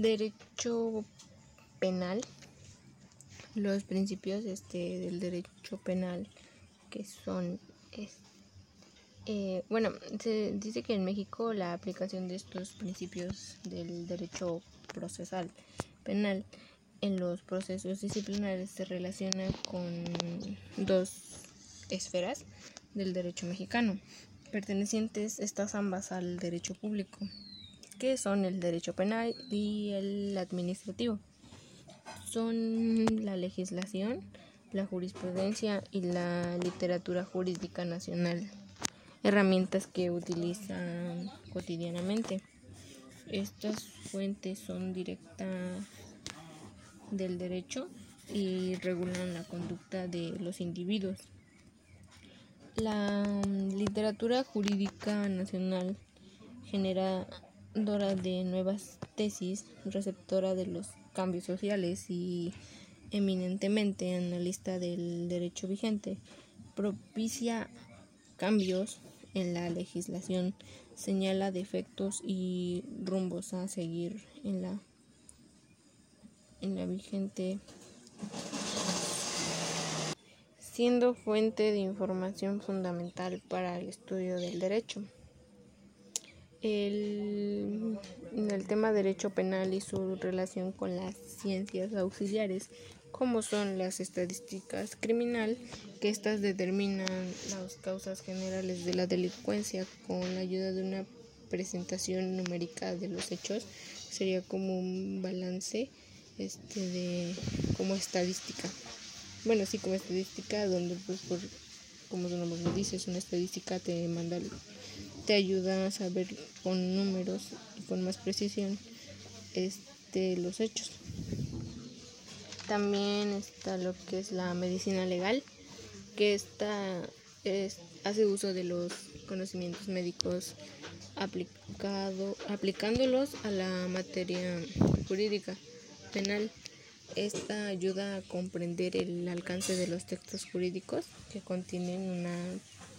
Derecho penal. Los principios este, del derecho penal que son eh, bueno, se dice que en México la aplicación de estos principios del derecho procesal penal en los procesos disciplinarios se relaciona con dos esferas del derecho mexicano, pertenecientes estas ambas al derecho público, que son el derecho penal y el administrativo. Son la legislación, la jurisprudencia y la literatura jurídica nacional, herramientas que utilizan cotidianamente. Estas fuentes son directas del derecho y regulan la conducta de los individuos. La literatura jurídica nacional de nuevas tesis, receptora de los cambios sociales y eminentemente analista del derecho vigente, propicia cambios en la legislación, señala defectos y rumbos a seguir en la en la vigente siendo fuente de información fundamental para el estudio del derecho. El, el tema derecho penal y su relación con las ciencias auxiliares, como son las estadísticas criminal, que éstas determinan las causas generales de la delincuencia con la ayuda de una presentación numérica de los hechos, sería como un balance este de como estadística. Bueno, sí, como estadística, donde pues por como su nombre lo dice, es una estadística, te manda te ayuda a saber con números y con más precisión este los hechos. También está lo que es la medicina legal, que esta es, hace uso de los conocimientos médicos aplicado, aplicándolos a la materia jurídica penal. Esta ayuda a comprender el alcance de los textos jurídicos que contienen una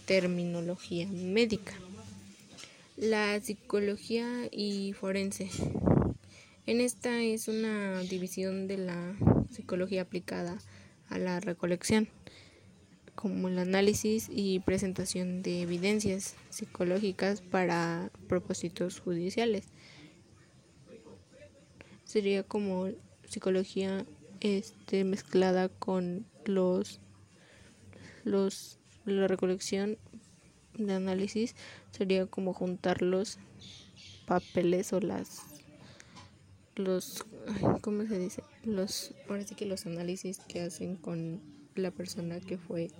terminología médica. La psicología y forense. En esta es una división de la psicología aplicada a la recolección, como el análisis y presentación de evidencias psicológicas para propósitos judiciales sería como psicología este mezclada con los los la recolección de análisis sería como juntar los papeles o las los cómo se dice los ahora sí que los análisis que hacen con la persona que fue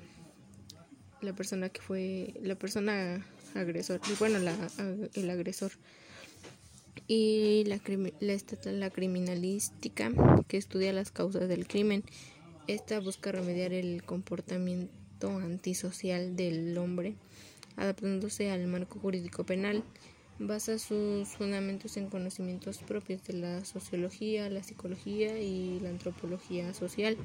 la persona que fue la persona agresor bueno la, el agresor y la, la, la criminalística que estudia las causas del crimen. Esta busca remediar el comportamiento antisocial del hombre, adaptándose al marco jurídico penal. Basa sus fundamentos en conocimientos propios de la sociología, la psicología y la antropología social.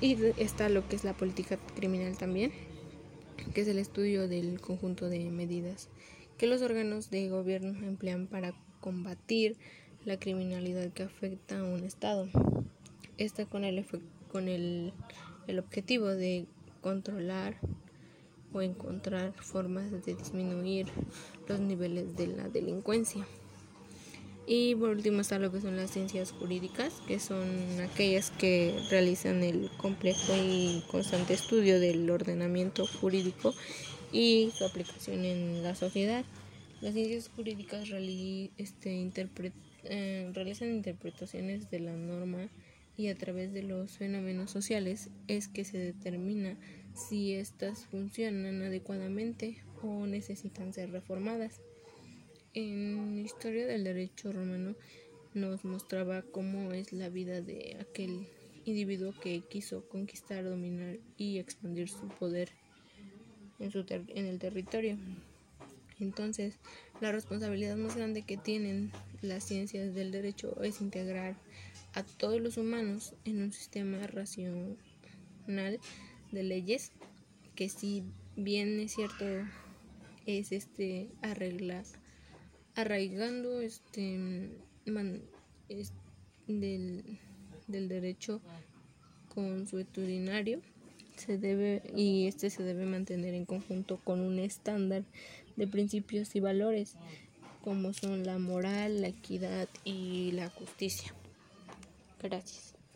Y está lo que es la política criminal también, que es el estudio del conjunto de medidas que los órganos de gobierno emplean para combatir la criminalidad que afecta a un Estado. Esta con el, con el, el objetivo de controlar o encontrar formas de disminuir los niveles de la delincuencia. Y por último está lo que son las ciencias jurídicas, que son aquellas que realizan el complejo y constante estudio del ordenamiento jurídico y su aplicación en la sociedad. Las ciencias jurídicas este, eh, realizan interpretaciones de la norma y a través de los fenómenos sociales es que se determina si éstas funcionan adecuadamente o necesitan ser reformadas. En Historia del Derecho Romano nos mostraba cómo es la vida de aquel individuo que quiso conquistar, dominar y expandir su poder en, su en el territorio. Entonces, la responsabilidad más grande que tienen las ciencias del derecho es integrar a todos los humanos en un sistema racional de leyes que si bien es cierto es este arreglar arraigando este, del, del derecho consuetudinario se debe y este se debe mantener en conjunto con un estándar de principios y valores como son la moral, la equidad y la justicia. Gracias.